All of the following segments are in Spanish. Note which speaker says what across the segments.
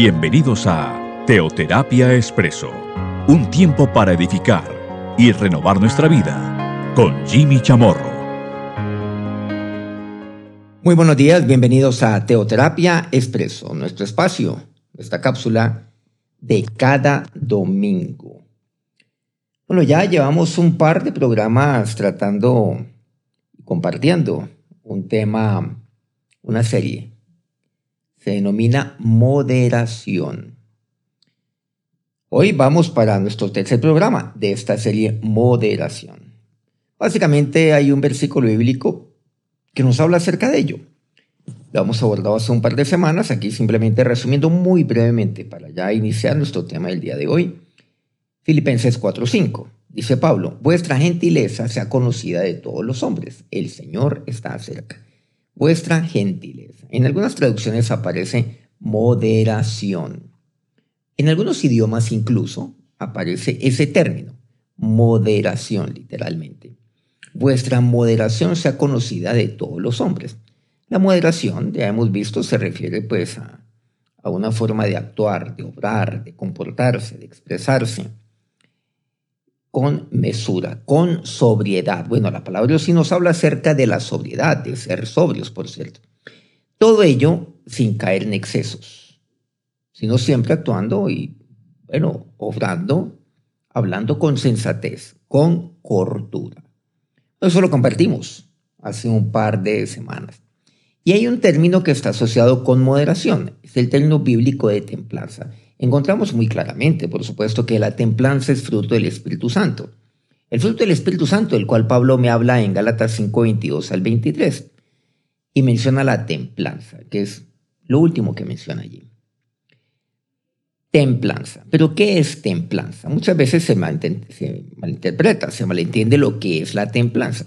Speaker 1: Bienvenidos a Teoterapia Expreso, un tiempo para edificar y renovar nuestra vida con Jimmy Chamorro.
Speaker 2: Muy buenos días, bienvenidos a Teoterapia Expreso, nuestro espacio, esta cápsula de cada domingo. Bueno, ya llevamos un par de programas tratando y compartiendo un tema, una serie se denomina moderación. Hoy vamos para nuestro tercer programa de esta serie Moderación. Básicamente hay un versículo bíblico que nos habla acerca de ello. Lo hemos abordado hace un par de semanas, aquí simplemente resumiendo muy brevemente para ya iniciar nuestro tema del día de hoy. Filipenses 4:5. Dice Pablo, vuestra gentileza sea conocida de todos los hombres, el Señor está cerca vuestra gentileza. En algunas traducciones aparece moderación. En algunos idiomas incluso aparece ese término, moderación literalmente. Vuestra moderación sea conocida de todos los hombres. La moderación, ya hemos visto, se refiere pues a, a una forma de actuar, de obrar, de comportarse, de expresarse con mesura, con sobriedad. Bueno, la palabra sí nos habla acerca de la sobriedad, de ser sobrios, por cierto. Todo ello sin caer en excesos, sino siempre actuando y, bueno, obrando, hablando con sensatez, con cordura. Eso lo compartimos hace un par de semanas. Y hay un término que está asociado con moderación, es el término bíblico de templanza encontramos muy claramente, por supuesto, que la templanza es fruto del Espíritu Santo. El fruto del Espíritu Santo, del cual Pablo me habla en Gálatas 5, 22 al 23, y menciona la templanza, que es lo último que menciona allí. Templanza. ¿Pero qué es templanza? Muchas veces se, se malinterpreta, se malentiende lo que es la templanza.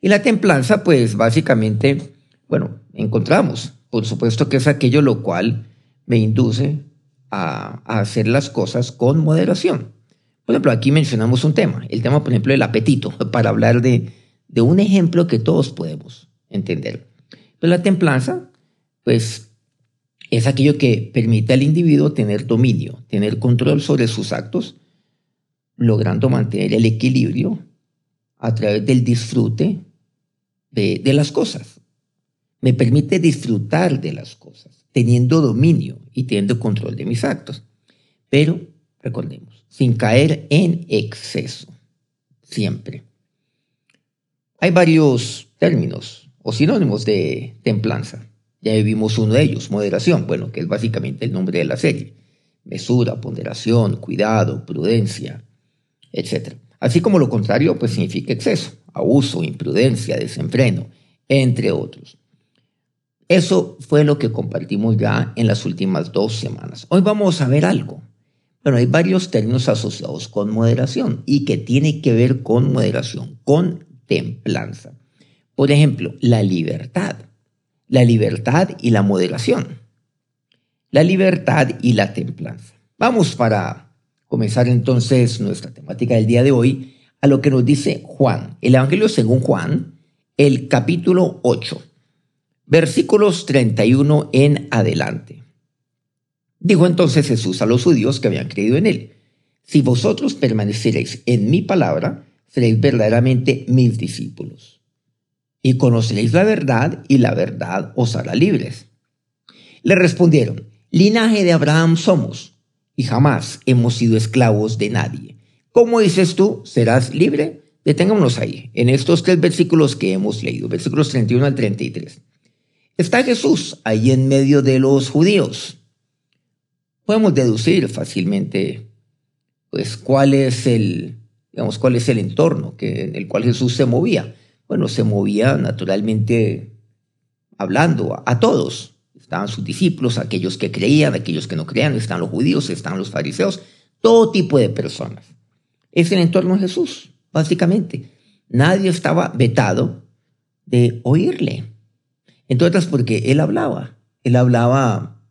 Speaker 2: Y la templanza, pues básicamente, bueno, encontramos, por supuesto que es aquello lo cual me induce a, hacer las cosas con moderación. Por ejemplo, aquí mencionamos un tema, el tema, por ejemplo, del apetito, para hablar de, de un ejemplo que todos podemos entender. Pero la templanza, pues, es aquello que permite al individuo tener dominio, tener control sobre sus actos, logrando mantener el equilibrio a través del disfrute de, de las cosas. Me permite disfrutar de las cosas teniendo dominio y teniendo control de mis actos. Pero, recordemos, sin caer en exceso, siempre. Hay varios términos o sinónimos de templanza. Ya vimos uno de ellos, moderación, bueno, que es básicamente el nombre de la serie. Mesura, ponderación, cuidado, prudencia, etc. Así como lo contrario, pues significa exceso, abuso, imprudencia, desenfreno, entre otros. Eso fue lo que compartimos ya en las últimas dos semanas. Hoy vamos a ver algo. Bueno, hay varios términos asociados con moderación y que tiene que ver con moderación, con templanza. Por ejemplo, la libertad. La libertad y la moderación. La libertad y la templanza. Vamos para comenzar entonces nuestra temática del día de hoy a lo que nos dice Juan, el Evangelio según Juan, el capítulo 8 versículos 31 en adelante. Dijo entonces Jesús a los judíos que habían creído en él, si vosotros permaneceréis en mi palabra, seréis verdaderamente mis discípulos. Y conoceréis la verdad, y la verdad os hará libres. Le respondieron, linaje de Abraham somos, y jamás hemos sido esclavos de nadie. ¿Cómo dices tú, serás libre? Detengámonos ahí, en estos tres versículos que hemos leído, versículos 31 al 33. Está Jesús ahí en medio de los judíos. Podemos deducir fácilmente, pues, cuál es el, digamos, cuál es el entorno que, en el cual Jesús se movía. Bueno, se movía naturalmente hablando a, todos. Estaban sus discípulos, aquellos que creían, aquellos que no creían, están los judíos, están los fariseos, todo tipo de personas. Es el entorno de Jesús, básicamente. Nadie estaba vetado de oírle. Entre otras porque él hablaba, él hablaba,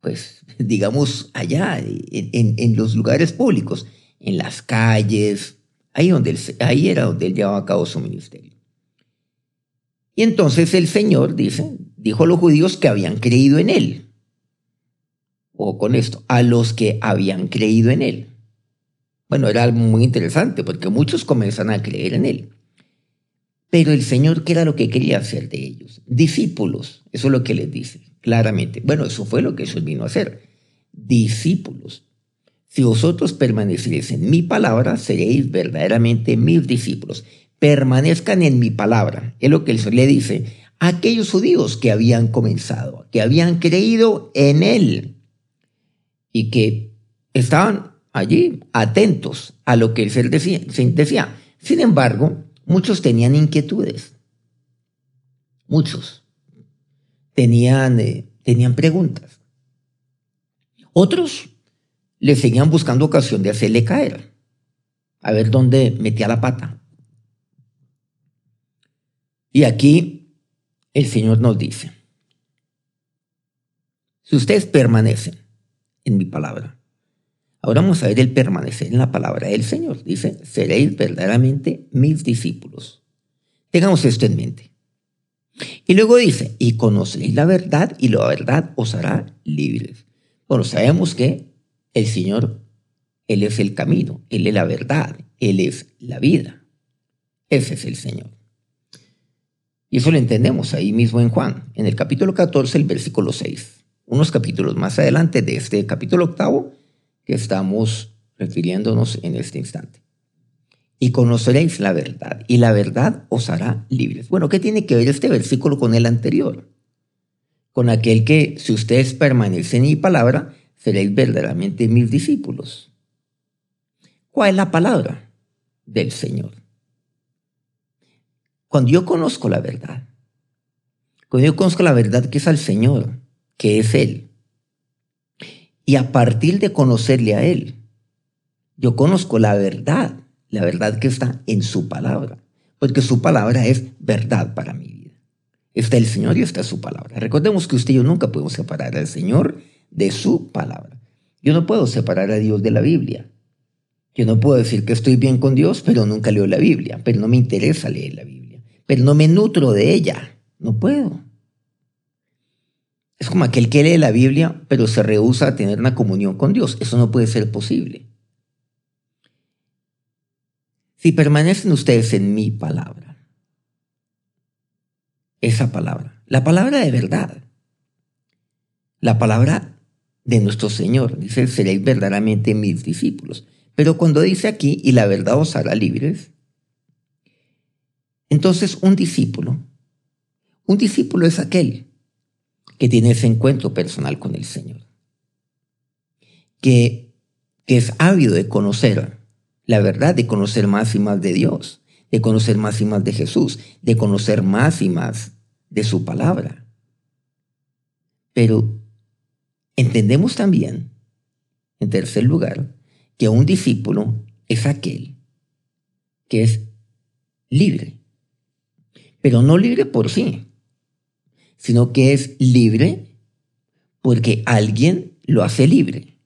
Speaker 2: pues, digamos, allá, en, los lugares públicos, en las calles, ahí, donde ahí era donde él llevaba a cabo su ministerio. Y entonces el Señor, dice, dijo a los judíos que habían creído en él. o con esto, a los que habían creído en él. Bueno, era algo muy interesante porque muchos comenzaron a creer en él. Pero el Señor, ¿qué era lo que quería hacer de ellos? Discípulos, eso es lo que les dice claramente. Bueno, eso fue lo que Jesús vino a hacer. Discípulos. Si vosotros permaneceréis en mi palabra, seréis verdaderamente mis discípulos. Permanezcan en mi palabra. Es lo que el Señor le dice a aquellos judíos que habían comenzado, que habían creído en Él y que estaban allí atentos a lo que el Señor decía. Sin embargo, muchos tenían inquietudes. Muchos tenían, eh, tenían preguntas. Otros le seguían buscando ocasión de hacerle caer, a ver dónde metía la pata. Y aquí el Señor nos dice, si ustedes permanecen en mi palabra, ahora vamos a ver el permanecer en la palabra del Señor. Dice, seréis verdaderamente mis discípulos. Tengamos esto en mente. Y luego dice, y conoceréis la verdad y la verdad os hará libres. Bueno, sabemos que el Señor, Él es el camino, Él es la verdad, Él es la vida. Ese es el Señor. Y eso lo entendemos ahí mismo en Juan, en el capítulo 14, el versículo 6. Unos capítulos más adelante de este capítulo octavo que estamos refiriéndonos en este instante. Y conoceréis la verdad, y la verdad os hará libres. Bueno, ¿qué tiene que ver este versículo con el anterior? Con aquel que, si ustedes permanecen en mi palabra, seréis verdaderamente mis discípulos. ¿Cuál es la palabra del Señor? Cuando yo conozco la verdad, cuando yo conozco la verdad que es al Señor, que es Él, y a partir de conocerle a Él, yo conozco la verdad, la verdad que está en su palabra, porque su palabra es verdad para mi vida. Está el Señor y está su palabra. Recordemos que usted y yo nunca podemos separar al Señor de su palabra. Yo no puedo separar a Dios de la Biblia. Yo no puedo decir que estoy bien con Dios, pero nunca leo la Biblia, pero no me interesa leer la Biblia, pero no me nutro de ella. No puedo. Es como aquel que lee la Biblia, pero se rehúsa a tener una comunión con Dios. Eso no puede ser posible. Si permanecen ustedes en mi palabra, esa palabra, la palabra de verdad, la palabra de nuestro Señor. Dice, seréis verdaderamente mis discípulos. Pero cuando dice aquí, y la verdad os hará libres, entonces un discípulo, un discípulo es aquel que tiene ese encuentro personal con el Señor, que, que es ávido de conocer la verdad, de conocer más y más de Dios, de conocer más y más de Jesús, de conocer más y más de su palabra. Pero Entendemos también, en tercer lugar, que un discípulo es aquel que es libre, pero no libre por sí, sino que es libre porque alguien lo hace libre.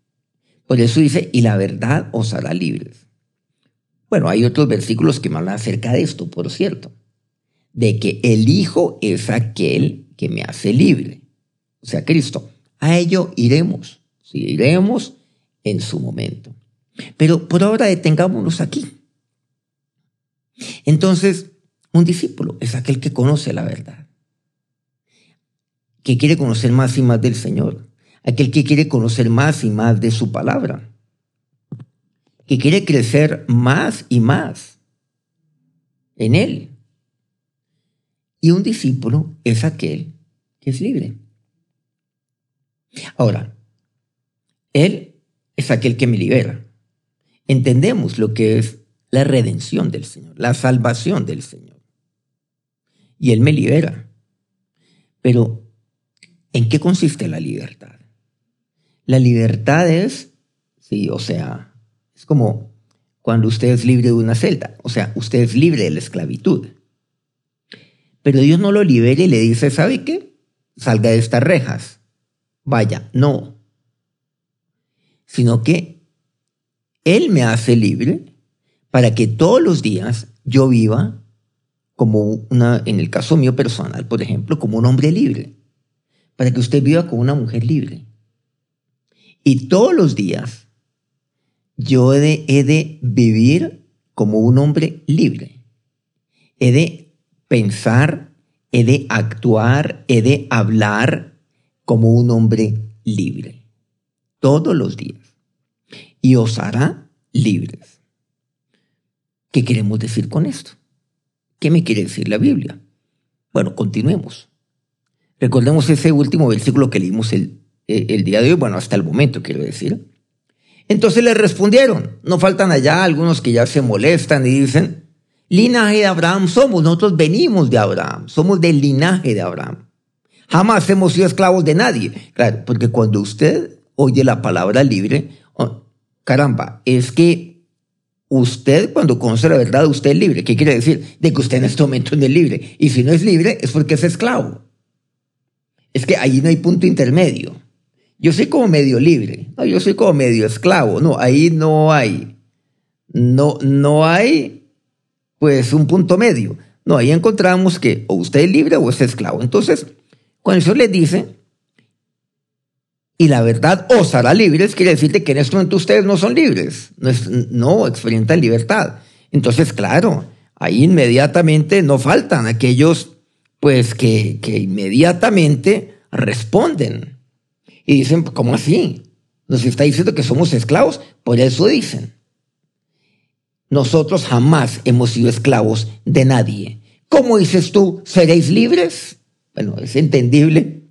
Speaker 2: Por eso dice, y la verdad os hará libres. Bueno, hay otros versículos que me hablan acerca de esto, por cierto, de que el Hijo es aquel que me hace libre, o sea, Cristo. A ello iremos, sí, iremos en su momento. Pero por ahora detengámonos aquí. Entonces, un discípulo es aquel que conoce la verdad, que quiere conocer más y más del Señor, aquel que quiere conocer más y más de su palabra, que quiere crecer más y más en Él. Y un discípulo es aquel que es libre. Ahora, Él es aquel que me libera. Entendemos lo que es la redención del Señor, la salvación del Señor. Y Él me libera. Pero, ¿en qué consiste la libertad? La libertad es, sí, o sea, es como cuando usted es libre de una celda, o sea, usted es libre de la esclavitud. Pero Dios no lo libera y le dice, ¿sabe qué? Salga de estas rejas vaya, no, sino que Él me hace libre para que todos los días yo viva como una, en el caso mío personal, por ejemplo, como un hombre libre, para que usted viva como una mujer libre. Y todos los días yo he de, he de vivir como un hombre libre. He de pensar, he de actuar, he de hablar como un hombre libre. Todos los días. Y os hará libres. ¿Qué queremos decir con esto? ¿Qué me quiere decir la Biblia? Bueno, continuemos. Recordemos ese último versículo que leímos el, el día de hoy, bueno, hasta el momento quiero decir. Entonces le respondieron, no faltan allá algunos que ya se molestan y dicen, linaje de Abraham somos, nosotros venimos de Abraham, somos del linaje de Abraham. Jamás hemos sido esclavos de nadie. Claro, porque cuando usted oye la palabra libre, oh, caramba, es que usted cuando conoce la verdad, usted es libre. ¿Qué quiere decir? De que usted en este momento no es libre. Y si no es libre, es porque es esclavo. Es que ahí no hay punto intermedio. Yo soy como medio libre, no, yo soy como medio esclavo, no, ahí no hay, no, no hay, pues, un punto medio. No, ahí encontramos que o usted es libre o es esclavo. Entonces, cuando eso le dice, y la verdad os hará libres, quiere decirte que en este momento ustedes no son libres, no, no experimentan libertad. Entonces, claro, ahí inmediatamente no faltan aquellos, pues, que, que inmediatamente responden y dicen, ¿cómo así? Nos está diciendo que somos esclavos, por eso dicen. Nosotros jamás hemos sido esclavos de nadie. ¿Cómo dices tú, seréis libres? Bueno, es entendible,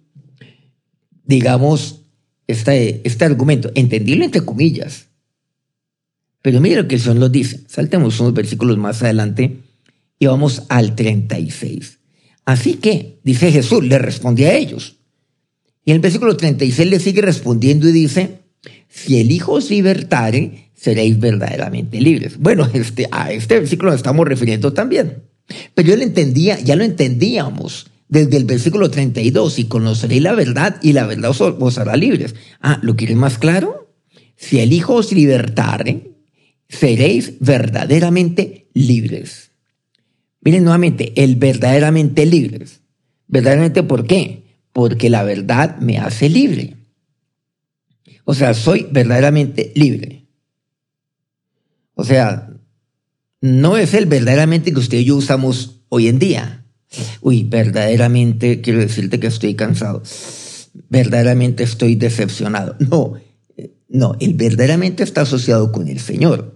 Speaker 2: digamos, este, este argumento, entendible entre comillas. Pero mire lo que el Señor nos dice. Saltemos unos versículos más adelante y vamos al 36. Así que, dice Jesús, le respondió a ellos, y el versículo 36 le sigue respondiendo y dice, si el Hijo os libertare, seréis verdaderamente libres. Bueno, este, a este versículo nos estamos refiriendo también. Pero yo lo entendía, ya lo entendíamos desde el versículo 32, y conoceréis la verdad y la verdad os, os hará libres. Ah, ¿lo quieres más claro? Si el Hijo os libertare, seréis verdaderamente libres. Miren nuevamente, el verdaderamente libres. ¿Verdaderamente por qué? porque la verdad me hace libre. O sea, soy verdaderamente libre. O sea, no es el verdaderamente que usted y yo usamos hoy en día. Uy, verdaderamente quiero decirte que estoy cansado. Verdaderamente estoy decepcionado. No, no, el verdaderamente está asociado con el Señor,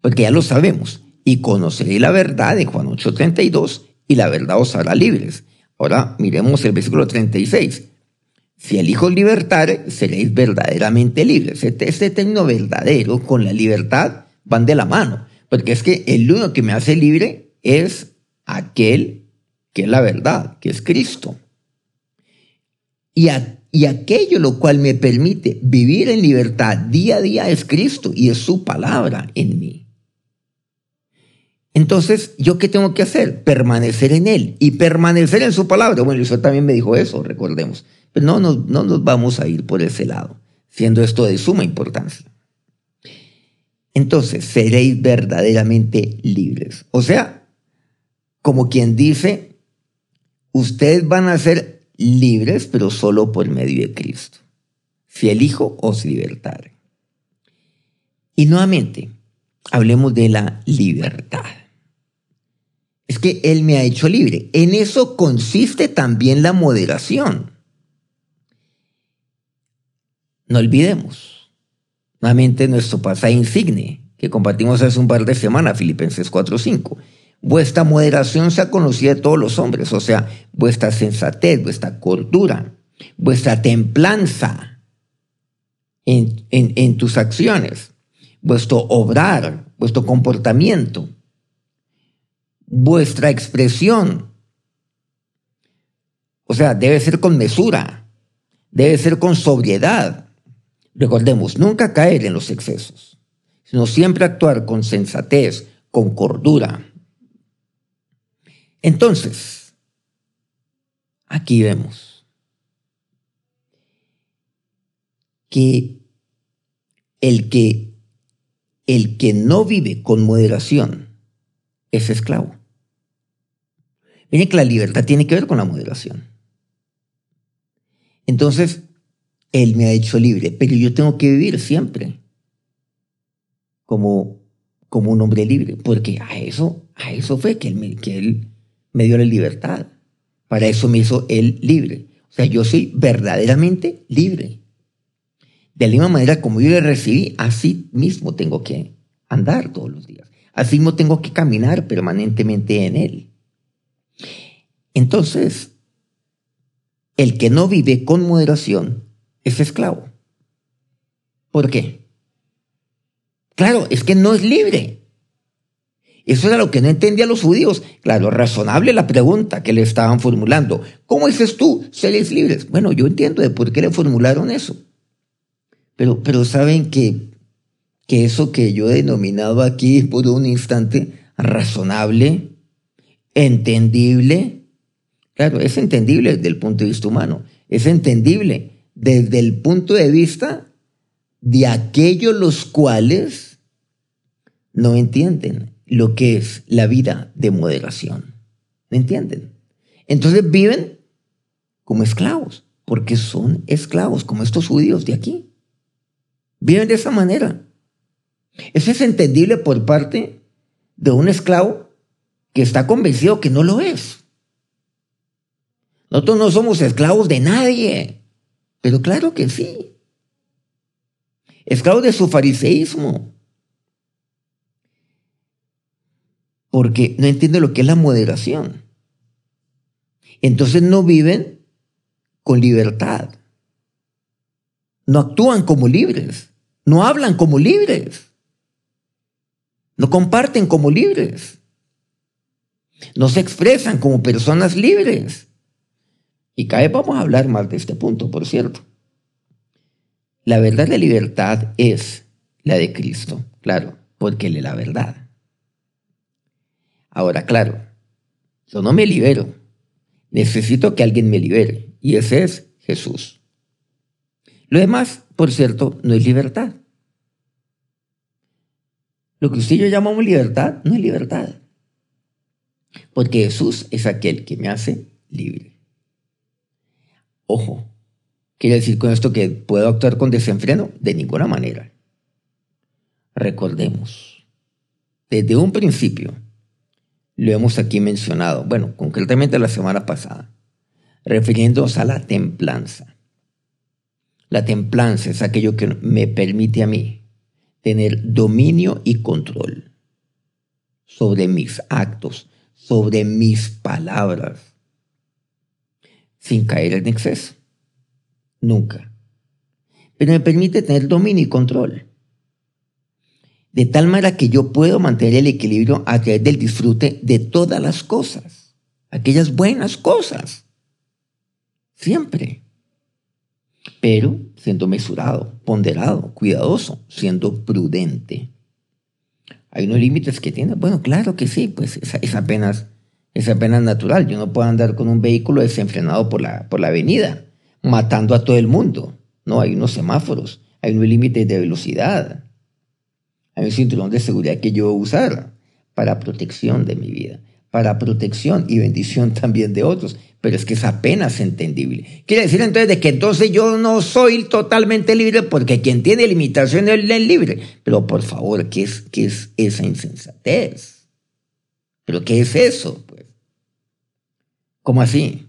Speaker 2: porque ya lo sabemos. Y conoceré la verdad de Juan 8:32 y la verdad os hará libres. Ahora miremos el versículo 36. Si el Hijo libertare, seréis verdaderamente libres. Este, este término verdadero con la libertad van de la mano, porque es que el uno que me hace libre es aquel que es la verdad, que es Cristo. Y aquello lo cual me permite vivir en libertad día a día es Cristo y es su palabra en mí. Entonces, ¿yo qué tengo que hacer? Permanecer en Él y permanecer en su palabra. Bueno, eso también me dijo eso, recordemos. Pero no nos, no nos vamos a ir por ese lado, siendo esto de suma importancia. Entonces, seréis verdaderamente libres. O sea, como quien dice, ustedes van a ser libres, pero solo por medio de Cristo. Si el Hijo os libertare. Y nuevamente, hablemos de la libertad es que Él me ha hecho libre. En eso consiste también la moderación. No olvidemos, nuevamente nuestro pasaje insigne que compartimos hace un par de semanas, Filipenses 4:5. Vuestra moderación se ha conocido de todos los hombres, o sea, vuestra sensatez, vuestra cordura, vuestra templanza en, en tus acciones, vuestro obrar, vuestro comportamiento vuestra expresión. O sea, debe ser con mesura, debe ser con sobriedad. Recordemos, nunca caer en los excesos, sino siempre actuar con sensatez, con cordura. Entonces, aquí vemos que el que el que no vive con moderación es esclavo. Miren que la libertad tiene que ver con la moderación. Entonces, Él me ha hecho libre, pero yo tengo que vivir siempre como, como un hombre libre, porque a eso, a eso fue que él, me, que él me dio la libertad. Para eso me hizo Él libre. O sea, yo soy verdaderamente libre. De la misma manera como yo le recibí, así mismo tengo que andar todos los días. Así mismo tengo que caminar permanentemente en Él. Entonces, el que no vive con moderación es esclavo. ¿Por qué? Claro, es que no es libre. Eso era lo que no entendían los judíos. Claro, razonable la pregunta que le estaban formulando. ¿Cómo dices tú, seres libres? Bueno, yo entiendo de por qué le formularon eso. Pero, pero saben que, que eso que yo he denominado aquí por un instante razonable, entendible, claro, es entendible desde el punto de vista humano, es entendible desde el punto de vista de aquellos los cuales no entienden lo que es la vida de moderación. ¿Me entienden? Entonces viven como esclavos, porque son esclavos, como estos judíos de aquí. Viven de esa manera. Eso es entendible por parte de un esclavo que está convencido que no lo es. Nosotros no somos esclavos de nadie, pero claro que sí. Esclavos de su fariseísmo, porque no entienden lo que es la moderación. Entonces no viven con libertad. No actúan como libres. No hablan como libres. No comparten como libres. No se expresan como personas libres. Y cada vez vamos a hablar más de este punto, por cierto. La verdad de libertad es la de Cristo, claro, porque Él es la verdad. Ahora, claro, yo no me libero. Necesito que alguien me libere. Y ese es Jesús. Lo demás, por cierto, no es libertad. Lo que usted y yo llamamos libertad no es libertad. Porque Jesús es aquel que me hace libre. Ojo, ¿quiere decir con esto que puedo actuar con desenfreno? De ninguna manera. Recordemos, desde un principio, lo hemos aquí mencionado, bueno, concretamente la semana pasada, refiriéndonos a la templanza. La templanza es aquello que me permite a mí tener dominio y control sobre mis actos, sobre mis palabras, sin caer en exceso. Nunca. Pero me permite tener dominio y control de tal manera que yo puedo mantener el equilibrio a través del disfrute de todas las cosas, aquellas buenas cosas, siempre, pero siendo mesurado, ponderado, cuidadoso, siendo prudente. Hay unos límites que tiene, bueno, claro que sí, pues es, apenas, es apenas natural, yo no puedo andar con un vehículo desenfrenado por la, por la avenida, matando a todo el mundo, no, hay unos semáforos, hay unos límites de velocidad, hay un cinturón de seguridad que yo usar para protección de mi vida, para protección y bendición también de otros, pero es que es apenas entendible. Quiere decir entonces de que entonces yo no soy totalmente libre porque quien tiene limitaciones es libre. Pero por favor, ¿qué es, qué es esa insensatez? ¿Pero qué es eso? Pues? ¿Cómo así?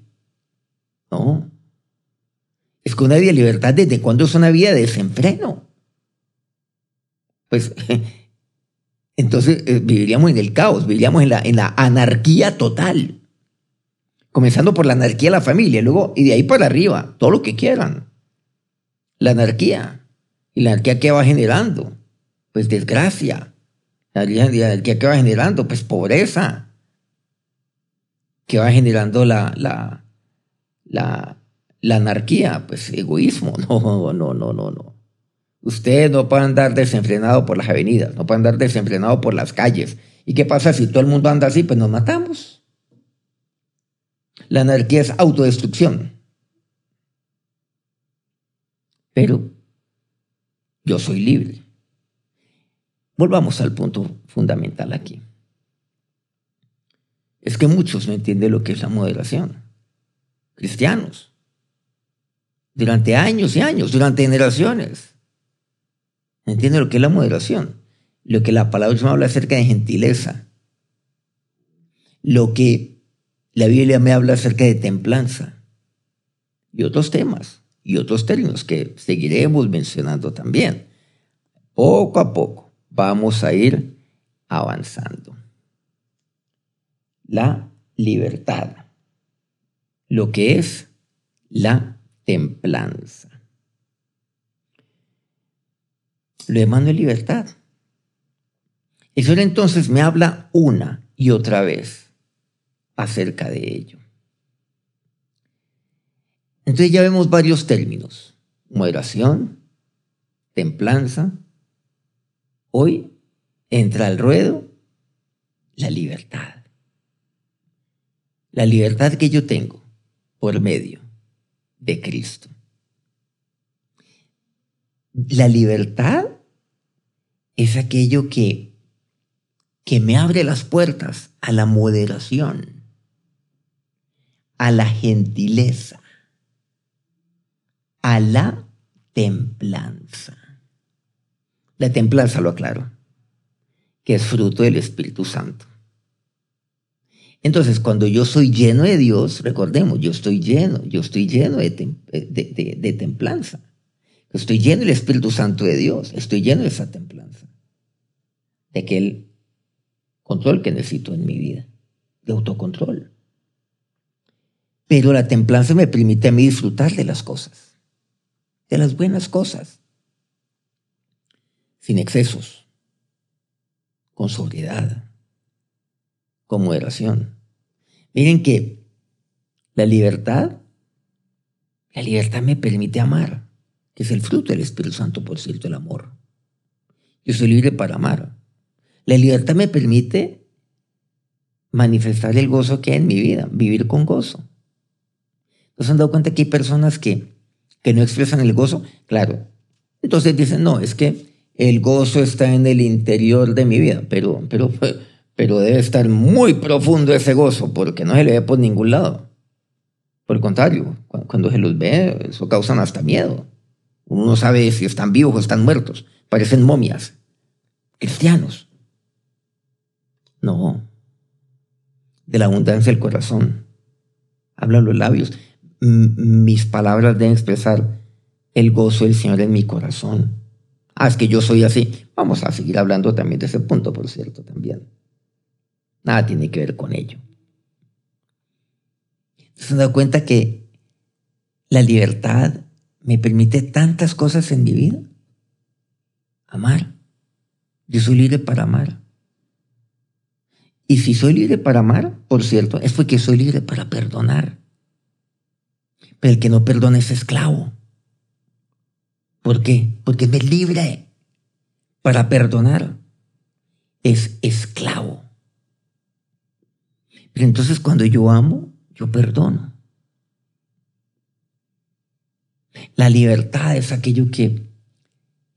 Speaker 2: No. Es que una vida de libertad, ¿desde cuándo es una vida de desenfreno? pues entonces eh, viviríamos en el caos, viviríamos en la, en la anarquía total. Comenzando por la anarquía de la familia, luego, y de ahí para arriba, todo lo que quieran. La anarquía. ¿Y la anarquía que va generando? Pues desgracia. La anarquía que va generando, pues pobreza. Que va generando la, la, la, la anarquía, pues egoísmo. No, no, no, no, no. Usted no puede andar desenfrenado por las avenidas, no puede andar desenfrenado por las calles. ¿Y qué pasa si todo el mundo anda así? Pues nos matamos. La anarquía es autodestrucción. Pero yo soy libre. Volvamos al punto fundamental aquí. Es que muchos no entienden lo que es la moderación. Cristianos. durante años y años, durante generaciones. ¿Entiende lo que es la moderación? Lo que la palabra me habla acerca de gentileza. Lo que la Biblia me habla acerca de templanza. Y otros temas y otros términos que seguiremos mencionando también. Poco a poco vamos a ir avanzando. La libertad. Lo que es la templanza. Lo demás es libertad. El Señor entonces me habla una y otra vez acerca de ello. Entonces ya vemos varios términos. Moderación, templanza. Hoy entra al ruedo la libertad. La libertad que yo tengo por medio de Cristo. La libertad es aquello que, que me abre las puertas a la moderación, a la gentileza, a la templanza. La templanza, lo aclaro, que es fruto del Espíritu Santo. Entonces, cuando yo soy lleno de Dios, recordemos, yo estoy lleno, yo estoy lleno de, templanza. Estoy lleno del Espíritu Santo de Dios, estoy lleno de esa templanza, de aquel control que necesito en mi vida, de autocontrol. Pero la templanza me permite a mí disfrutar de las cosas, de las buenas cosas, sin excesos, con sobriedad, con moderación. Miren que la libertad, la libertad me permite amar, que es el fruto del Espíritu Santo, por cierto, el amor. Yo soy libre para amar. La libertad me permite manifestar el gozo que hay en mi vida, vivir con gozo. ¿No han dado cuenta que hay personas que, que no expresan el gozo? Claro. Entonces dicen, no, es que el gozo está en el interior de mi vida, pero, pero pero debe estar muy profundo ese gozo porque no se le ve por ningún lado. Por el contrario, cuando se los ve, eso causa hasta miedo. Uno no sabe si están vivos o están muertos. Parecen momias. Cristianos. No. De la abundancia del corazón. Hablan los labios. mis palabras deben expresar el gozo del Señor en mi corazón. Ah, es que yo soy así. Vamos a seguir hablando también de ese punto, por cierto, también. Nada tiene que ver con ello. ¿Se han dado cuenta que la libertad me permite tantas cosas en mi vida? Amar. Yo soy libre para amar. Y si soy libre para amar, por cierto, es porque soy libre para perdonar. Pero el que no perdona es esclavo. ¿Por qué? Porque me libre para perdonar. Es esclavo. Pero entonces cuando yo amo, yo perdono. La libertad es aquello que,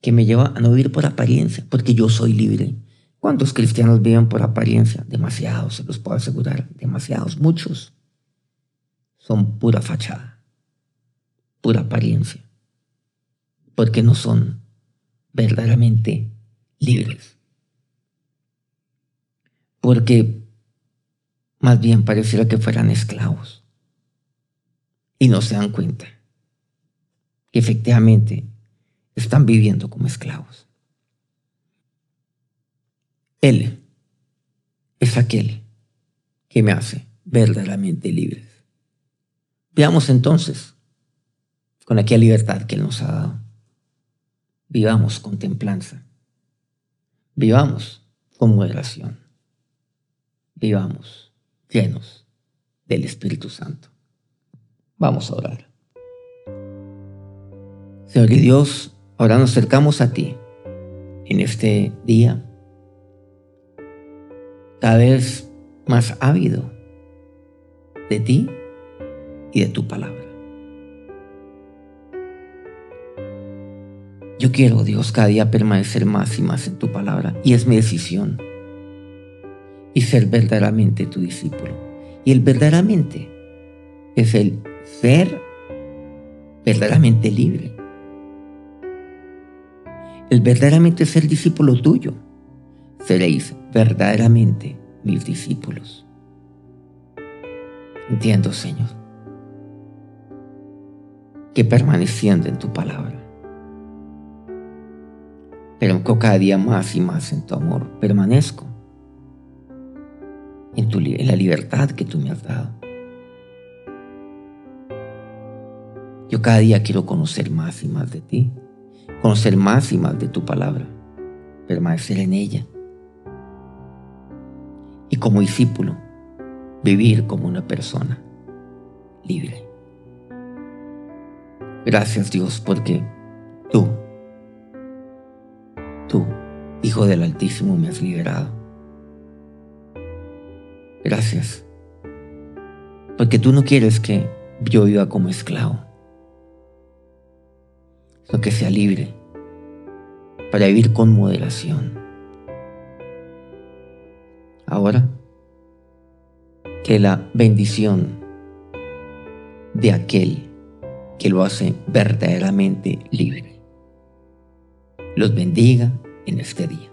Speaker 2: que me lleva a no vivir por apariencia, porque yo soy libre. ¿Cuántos cristianos viven por apariencia? Demasiados, se los puedo asegurar. Demasiados, muchos. Son pura fachada, pura apariencia, porque no son verdaderamente libres. Porque más bien pareciera que fueran esclavos. Y no se dan cuenta efectivamente están viviendo como esclavos. Él es aquel que me hace verdaderamente libres. Veamos entonces con aquella libertad que Él nos ha dado. Vivamos con templanza. Vivamos con moderación. Vivamos llenos del Espíritu Santo. Vamos a orar. Señor y Dios, ahora nos acercamos a ti en este día, cada vez más ávido de ti y de tu palabra. Yo quiero, Dios, cada día permanecer más y más en tu palabra y es mi decisión y ser verdaderamente tu discípulo. Y el verdaderamente es el ser verdaderamente libre. El verdaderamente ser discípulo tuyo. Seréis verdaderamente mis discípulos. Entiendo, Señor, que permaneciendo en tu palabra, pero cada día más y más en tu amor, permanezco en, tu, en la libertad que tú me has dado. Yo cada día quiero conocer más y más de ti, conocer más y más de tu palabra, permanecer en ella. Y como discípulo, vivir como una persona libre. Gracias Dios porque tú, tú, Hijo del Altísimo, me has liberado. Gracias. Porque tú no quieres que yo viva como esclavo, sino que sea libre para vivir con moderación. Ahora, que la bendición de aquel que lo hace verdaderamente libre los bendiga en este día.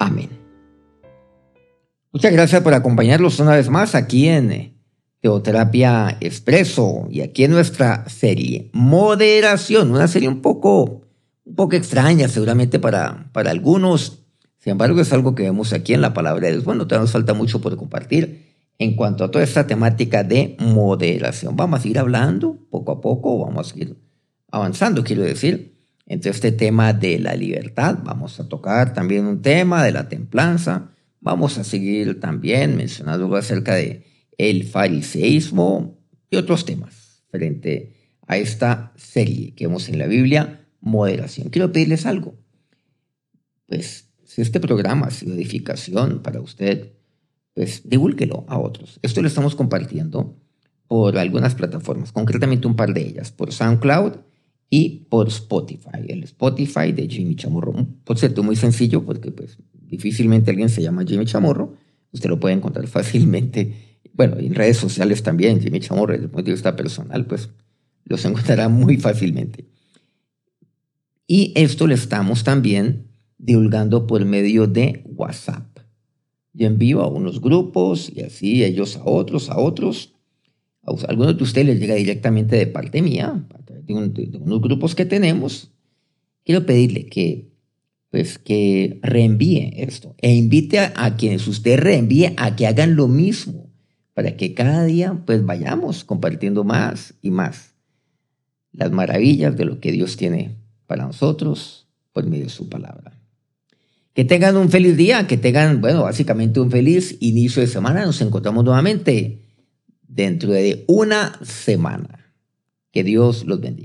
Speaker 2: Amén. Muchas gracias por acompañarnos una vez más aquí en eh, Teoterapia Expreso y aquí en nuestra serie Moderación, una serie un poco, un poco extraña seguramente para, para algunos. Sin embargo, es algo que vemos aquí en la palabra de Dios. Bueno, todavía nos falta mucho por compartir en cuanto a toda esta temática de moderación. Vamos a ir hablando poco a poco, vamos a ir avanzando, quiero decir, entre este tema de la libertad. Vamos a tocar también un tema de la templanza. Vamos a seguir también mencionando acerca de el fariseísmo y otros temas frente a esta serie que vemos en la Biblia, moderación. Quiero pedirles algo. Pues si este programa ha sido edificación para usted, pues divúlguelo a otros. Esto lo estamos compartiendo por algunas plataformas, concretamente un par de ellas, por SoundCloud y por Spotify, el Spotify de Jimmy Chamorro. Por cierto, muy sencillo porque pues difícilmente alguien se llama Jimmy Chamorro, usted lo puede encontrar fácilmente, bueno, en redes sociales también, Jimmy Chamorro, desde el punto de vista personal, pues los encontrará muy fácilmente. Y esto lo estamos también divulgando por medio de WhatsApp. Yo envío a unos grupos y así ellos a otros, a otros. A algunos de ustedes les llega directamente de parte mía, de, unos grupos que tenemos. Quiero pedirle que, pues, que reenvíe esto e invite a, quienes usted reenvíe a que hagan lo mismo para que cada día pues vayamos compartiendo más y más las maravillas de lo que Dios tiene para nosotros por medio de su palabra. Que tengan un feliz día, que tengan, bueno, básicamente un feliz inicio de semana. Nos encontramos nuevamente dentro de una semana. Que Dios los bendiga.